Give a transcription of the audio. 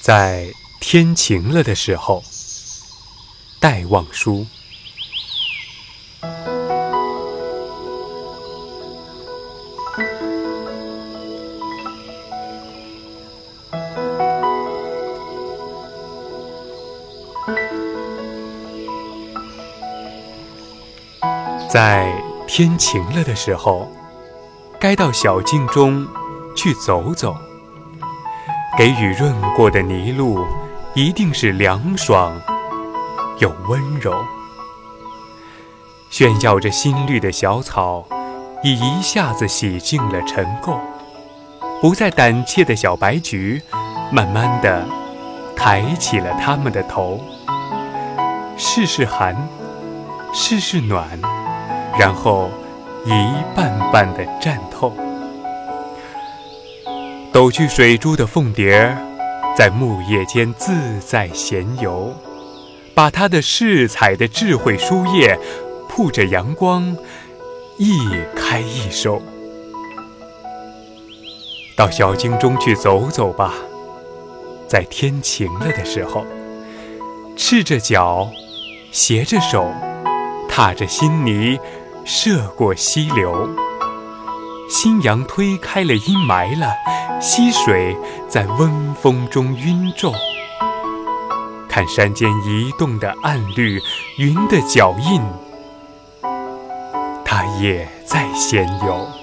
在天晴了的时候，戴望舒。在天晴了的时候，该到小径中去走走。给雨润过的泥路，一定是凉爽又温柔。炫耀着新绿的小草，已一下子洗净了尘垢。不再胆怯的小白菊，慢慢的抬起了它们的头，试试寒，试试暖。然后，一瓣瓣的绽透。抖去水珠的凤蝶，在木叶间自在闲游，把它的饰彩的智慧书页，铺着阳光，一开一收。到小径中去走走吧，在天晴了的时候，赤着脚，携着手，踏着新泥。涉过溪流，新阳推开了阴霾了，溪水在温风中晕皱。看山间移动的暗绿云的脚印，它也在闲游。